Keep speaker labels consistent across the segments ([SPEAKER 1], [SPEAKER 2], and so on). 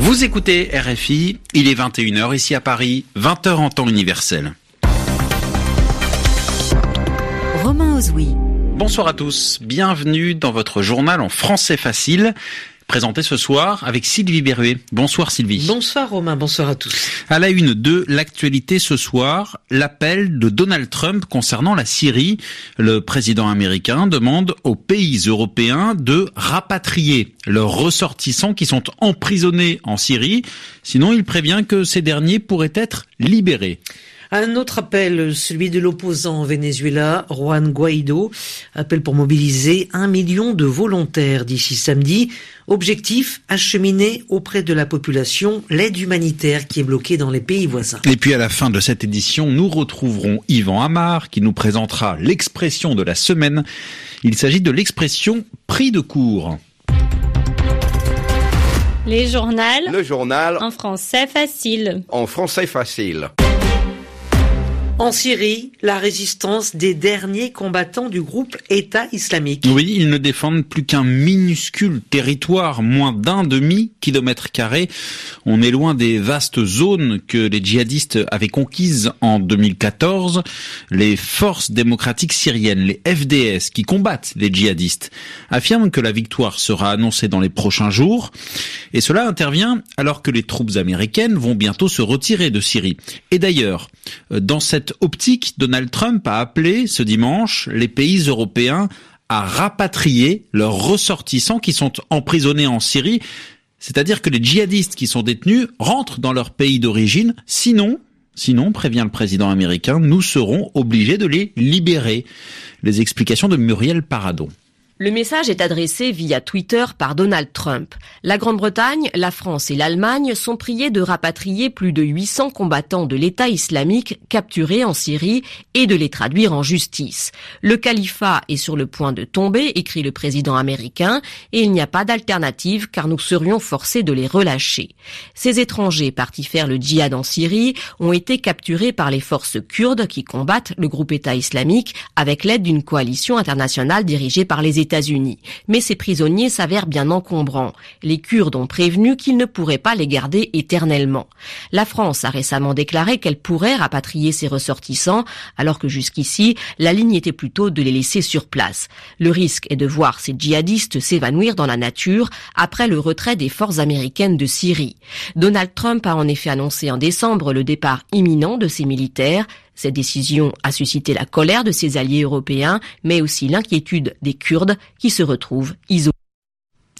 [SPEAKER 1] Vous écoutez RFI, il est 21h ici à Paris, 20h en temps universel.
[SPEAKER 2] Romain Ozoui.
[SPEAKER 1] Bonsoir à tous, bienvenue dans votre journal en français facile présenté ce soir avec Sylvie Berruet. Bonsoir Sylvie.
[SPEAKER 3] Bonsoir Romain, bonsoir à tous.
[SPEAKER 1] À la une de l'actualité ce soir, l'appel de Donald Trump concernant la Syrie. Le président américain demande aux pays européens de rapatrier leurs ressortissants qui sont emprisonnés en Syrie. Sinon, il prévient que ces derniers pourraient être libérés.
[SPEAKER 3] Un autre appel, celui de l'opposant au Venezuela, Juan Guaido, appelle pour mobiliser un million de volontaires d'ici samedi. Objectif, acheminer auprès de la population l'aide humanitaire qui est bloquée dans les pays voisins.
[SPEAKER 1] Et puis à la fin de cette édition, nous retrouverons Yvan Amar qui nous présentera l'expression de la semaine. Il s'agit de l'expression prix de cours.
[SPEAKER 4] Les journaux.
[SPEAKER 5] Le journal.
[SPEAKER 4] En français facile.
[SPEAKER 5] En français facile.
[SPEAKER 3] En Syrie, la résistance des derniers combattants du groupe État islamique.
[SPEAKER 1] Oui, ils ne défendent plus qu'un minuscule territoire, moins d'un demi-kilomètre carré. On est loin des vastes zones que les djihadistes avaient conquises en 2014. Les forces démocratiques syriennes, les FDS, qui combattent les djihadistes, affirment que la victoire sera annoncée dans les prochains jours. Et cela intervient alors que les troupes américaines vont bientôt se retirer de Syrie. Et d'ailleurs, dans cette optique, Donald Trump a appelé ce dimanche les pays européens à rapatrier leurs ressortissants qui sont emprisonnés en Syrie, c'est-à-dire que les djihadistes qui sont détenus rentrent dans leur pays d'origine, sinon, sinon, prévient le président américain, nous serons obligés de les libérer. Les explications de Muriel Paradon.
[SPEAKER 6] Le message est adressé via Twitter par Donald Trump. La Grande-Bretagne, la France et l'Allemagne sont priés de rapatrier plus de 800 combattants de l'État islamique capturés en Syrie et de les traduire en justice. Le califat est sur le point de tomber, écrit le président américain, et il n'y a pas d'alternative car nous serions forcés de les relâcher. Ces étrangers partis faire le djihad en Syrie ont été capturés par les forces kurdes qui combattent le groupe État islamique avec l'aide d'une coalition internationale dirigée par les États Mais ces prisonniers s'avèrent bien encombrants. Les Kurdes ont prévenu qu'ils ne pourraient pas les garder éternellement. La France a récemment déclaré qu'elle pourrait rapatrier ses ressortissants, alors que jusqu'ici, la ligne était plutôt de les laisser sur place. Le risque est de voir ces djihadistes s'évanouir dans la nature après le retrait des forces américaines de Syrie. Donald Trump a en effet annoncé en décembre le départ imminent de ses militaires. Cette décision a suscité la colère de ses alliés européens, mais aussi l'inquiétude des Kurdes qui se retrouvent isolés.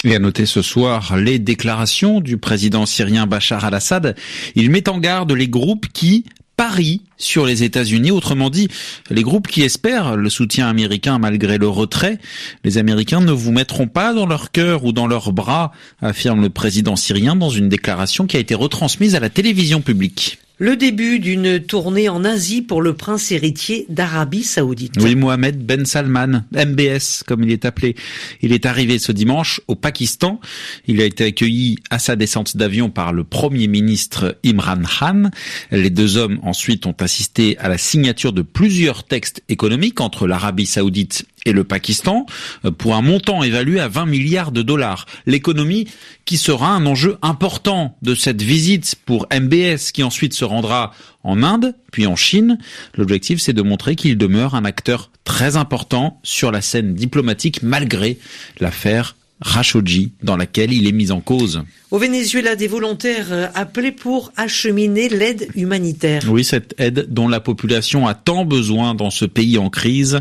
[SPEAKER 1] Et à noter ce soir les déclarations du président syrien Bachar al-Assad. Il met en garde les groupes qui parient sur les États-Unis, autrement dit, les groupes qui espèrent le soutien américain malgré le retrait. Les Américains ne vous mettront pas dans leur cœur ou dans leurs bras, affirme le président syrien dans une déclaration qui a été retransmise à la télévision publique.
[SPEAKER 3] Le début d'une tournée en Asie pour le prince héritier d'Arabie Saoudite.
[SPEAKER 1] Oui, Mohamed Ben Salman, MBS comme il est appelé. Il est arrivé ce dimanche au Pakistan. Il a été accueilli à sa descente d'avion par le premier ministre Imran Khan. Les deux hommes ensuite ont assisté à la signature de plusieurs textes économiques entre l'Arabie Saoudite et le Pakistan euh, pour un montant évalué à 20 milliards de dollars. L'économie qui sera un enjeu important de cette visite pour MBS qui ensuite se rendra en Inde puis en Chine. L'objectif c'est de montrer qu'il demeure un acteur très important sur la scène diplomatique malgré l'affaire Khashoggi dans laquelle il est mis en cause.
[SPEAKER 3] Au Venezuela, des volontaires euh, appelés pour acheminer l'aide humanitaire.
[SPEAKER 1] Oui, cette aide dont la population a tant besoin dans ce pays en crise,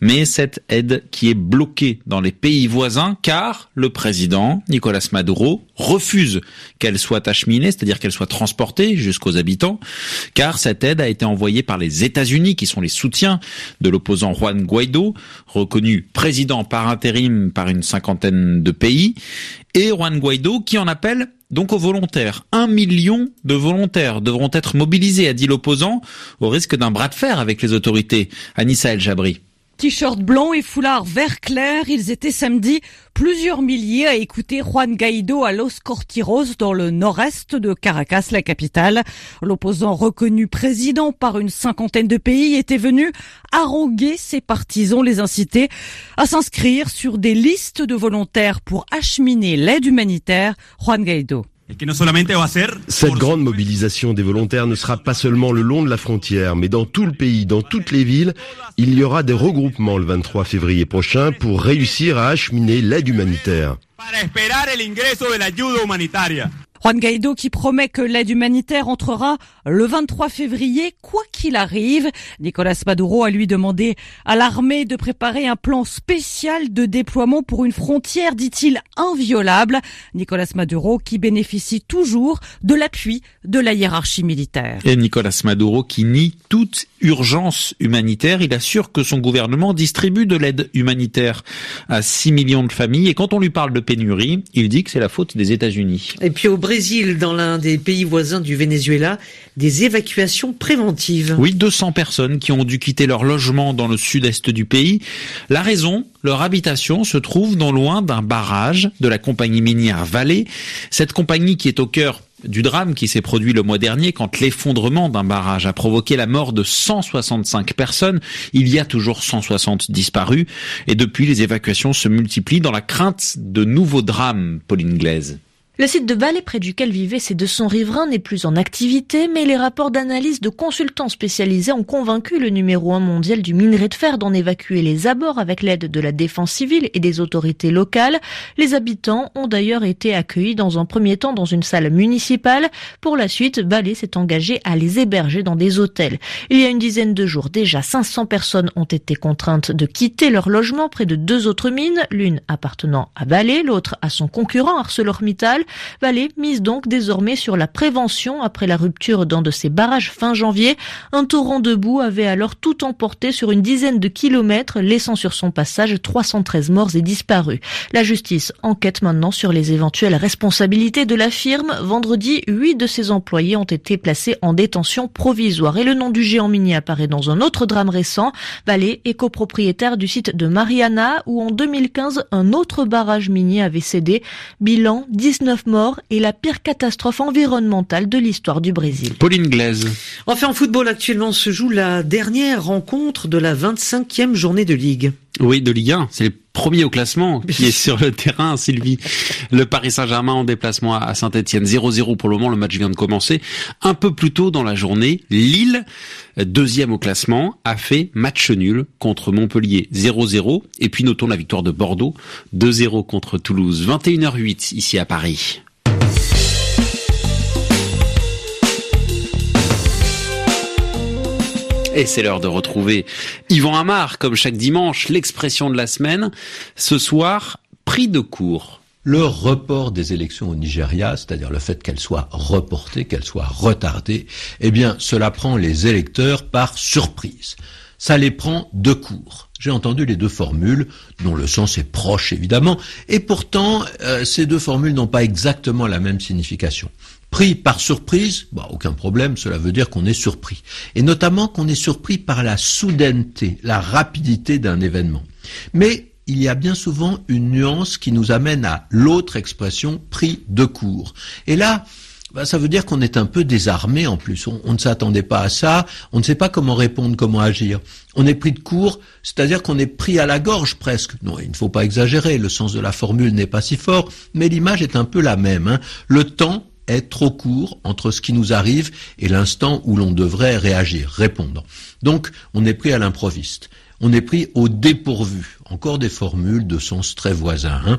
[SPEAKER 1] mais cette aide qui est bloquée dans les pays voisins car le président Nicolas Maduro refuse qu'elle soit acheminée, c'est-à-dire qu'elle soit transportée jusqu'aux habitants, car cette aide a été envoyée par les États-Unis qui sont les soutiens de l'opposant Juan Guaido, reconnu président par intérim par une cinquantaine de pays, et Juan Guaido qui en appelle donc aux volontaires. Un million de volontaires devront être mobilisés, a dit l'opposant, au risque d'un bras de fer avec les autorités. Anissa El Jabri.
[SPEAKER 7] T-shirt blanc et foulard vert clair, ils étaient samedi plusieurs milliers à écouter Juan Guaido à Los Cortiros dans le nord-est de Caracas, la capitale. L'opposant reconnu président par une cinquantaine de pays était venu haranguer ses partisans, les inciter à s'inscrire sur des listes de volontaires pour acheminer l'aide humanitaire. Juan Guaido.
[SPEAKER 8] Cette grande mobilisation des volontaires ne sera pas seulement le long de la frontière, mais dans tout le pays, dans toutes les villes, il y aura des regroupements le 23 février prochain pour réussir à acheminer l'aide humanitaire.
[SPEAKER 7] Juan Guaido qui promet que l'aide humanitaire entrera le 23 février, quoi qu'il arrive. Nicolas Maduro a lui demandé à l'armée de préparer un plan spécial de déploiement pour une frontière, dit-il, inviolable. Nicolas Maduro qui bénéficie toujours de l'appui de la hiérarchie militaire.
[SPEAKER 1] Et Nicolas Maduro qui nie toute urgence humanitaire. Il assure que son gouvernement distribue de l'aide humanitaire à 6 millions de familles. Et quand on lui parle de pénurie, il dit que c'est la faute des États-Unis.
[SPEAKER 3] Et puis au Brésil, dans l'un des pays voisins du Venezuela, des évacuations préventives.
[SPEAKER 1] Oui, 200 personnes qui ont dû quitter leur logement dans le sud-est du pays. La raison, leur habitation se trouve non loin d'un barrage de la compagnie minière Vallée. Cette compagnie qui est au cœur du drame qui s'est produit le mois dernier quand l'effondrement d'un barrage a provoqué la mort de 165 personnes. Il y a toujours 160 disparus et depuis les évacuations se multiplient dans la crainte de nouveaux drames, Pauline Glaise.
[SPEAKER 9] Le site de Valais près duquel vivaient ces 200 riverains n'est plus en activité, mais les rapports d'analyse de consultants spécialisés ont convaincu le numéro 1 mondial du minerai de fer d'en évacuer les abords avec l'aide de la défense civile et des autorités locales. Les habitants ont d'ailleurs été accueillis dans un premier temps dans une salle municipale. Pour la suite, Valais s'est engagé à les héberger dans des hôtels. Il y a une dizaine de jours déjà, 500 personnes ont été contraintes de quitter leur logement près de deux autres mines, l'une appartenant à Valais, l'autre à son concurrent ArcelorMittal. Valais mise donc désormais sur la prévention après la rupture d'un de ses barrages fin janvier. Un torrent de boue avait alors tout emporté sur une dizaine de kilomètres, laissant sur son passage 313 morts et disparus. La justice enquête maintenant sur les éventuelles responsabilités de la firme. Vendredi, huit de ses employés ont été placés en détention provisoire et le nom du géant minier apparaît dans un autre drame récent. Valais est copropriétaire du site de Mariana où en 2015 un autre barrage minier avait cédé. Bilan 19 morts et la pire catastrophe environnementale de l'histoire du Brésil.
[SPEAKER 1] Pauline Glaise.
[SPEAKER 3] Enfin, en football, actuellement se joue la dernière rencontre de la 25e journée de Ligue.
[SPEAKER 1] Oui, de Ligue 1. C'est le premier au classement qui est sur le terrain, Sylvie. Le Paris Saint-Germain en déplacement à Saint-Etienne. 0-0 pour le moment, le match vient de commencer. Un peu plus tôt dans la journée, Lille, deuxième au classement, a fait match nul contre Montpellier 0-0. Et puis notons la victoire de Bordeaux 2-0 contre Toulouse. 21h08 ici à Paris. Et c'est l'heure de retrouver Yvan Amar, comme chaque dimanche, l'expression de la semaine. Ce soir, prix de cours.
[SPEAKER 10] Le report des élections au Nigeria, c'est-à-dire le fait qu'elles soient reportées, qu'elles soient retardées, eh bien, cela prend les électeurs par surprise. Ça les prend de court. J'ai entendu les deux formules, dont le sens est proche évidemment, et pourtant euh, ces deux formules n'ont pas exactement la même signification. Pris par surprise, bah, aucun problème, cela veut dire qu'on est surpris. Et notamment qu'on est surpris par la soudaineté, la rapidité d'un événement. Mais il y a bien souvent une nuance qui nous amène à l'autre expression pris de court. Et là, bah, ça veut dire qu'on est un peu désarmé en plus. On, ne s'attendait pas à ça. On ne sait pas comment répondre, comment agir. On est pris de court, c'est-à-dire qu'on est pris à la gorge presque. Non, il ne faut pas exagérer. Le sens de la formule n'est pas si fort, mais l'image est un peu la même. Hein. Le temps est trop court entre ce qui nous arrive et l'instant où l'on devrait réagir, répondre. Donc, on est pris à l'improviste. On est pris au dépourvu. Encore des formules de sens très voisins. Hein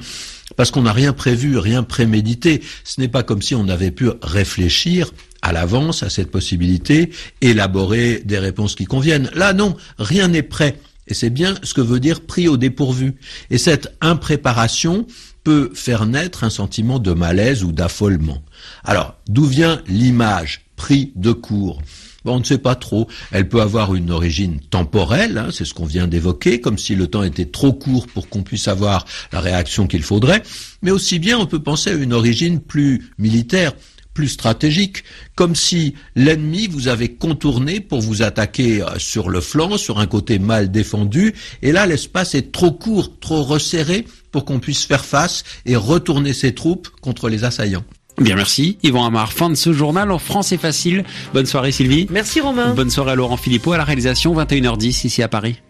[SPEAKER 10] parce qu'on n'a rien prévu, rien prémédité. Ce n'est pas comme si on avait pu réfléchir à l'avance à cette possibilité, élaborer des réponses qui conviennent. Là, non, rien n'est prêt. Et c'est bien ce que veut dire pris au dépourvu. Et cette impréparation peut faire naître un sentiment de malaise ou d'affolement. Alors, d'où vient l'image pris de court? On ne sait pas trop. Elle peut avoir une origine temporelle, hein, c'est ce qu'on vient d'évoquer, comme si le temps était trop court pour qu'on puisse avoir la réaction qu'il faudrait. Mais aussi bien, on peut penser à une origine plus militaire, plus stratégique, comme si l'ennemi vous avait contourné pour vous attaquer euh, sur le flanc, sur un côté mal défendu, et là l'espace est trop court, trop resserré pour qu'on puisse faire face et retourner ses troupes contre les assaillants.
[SPEAKER 1] Bien, merci. Yvan Amar, fin de ce journal en France est facile. Bonne soirée Sylvie.
[SPEAKER 3] Merci Romain.
[SPEAKER 1] Bonne soirée à Laurent Philippot à la réalisation, 21h10 ici à Paris.